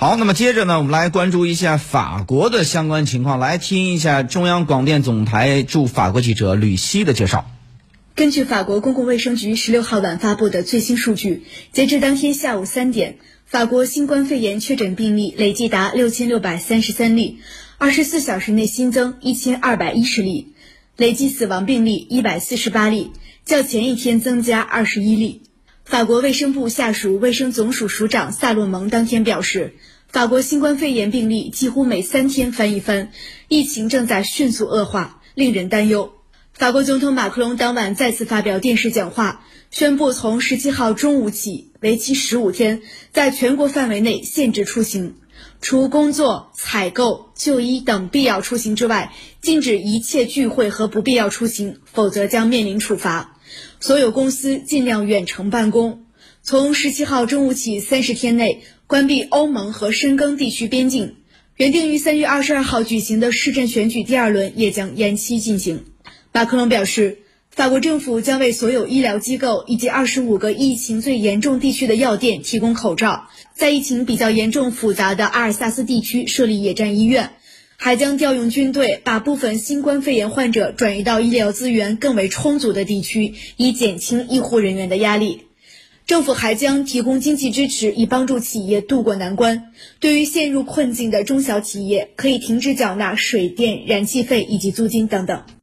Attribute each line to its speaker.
Speaker 1: 好，那么接着呢，我们来关注一下法国的相关情况，来听一下中央广电总台驻法国记者吕希的介绍。
Speaker 2: 根据法国公共卫生局十六号晚发布的最新数据，截至当天下午三点，法国新冠肺炎确诊病例累计达六千六百三十三例，二十四小时内新增一千二百一十例，累计死亡病例一百四十八例，较前一天增加二十一例。法国卫生部下属卫生总署署长萨洛蒙当天表示，法国新冠肺炎病例几乎每三天翻一番，疫情正在迅速恶化，令人担忧。法国总统马克龙当晚再次发表电视讲话，宣布从十七号中午起，为期十五天，在全国范围内限制出行，除工作、采购、就医等必要出行之外，禁止一切聚会和不必要出行，否则将面临处罚。所有公司尽量远程办公。从十七号中午起，三十天内关闭欧盟和深耕地区边境。原定于三月二十二号举行的市政选举第二轮也将延期进行。马克龙表示，法国政府将为所有医疗机构以及二十五个疫情最严重地区的药店提供口罩，在疫情比较严重复杂的阿尔萨斯地区设立野战医院。还将调用军队，把部分新冠肺炎患者转移到医疗资源更为充足的地区，以减轻医护人员的压力。政府还将提供经济支持，以帮助企业渡过难关。对于陷入困境的中小企业，可以停止缴纳水电、燃气费以及租金等等。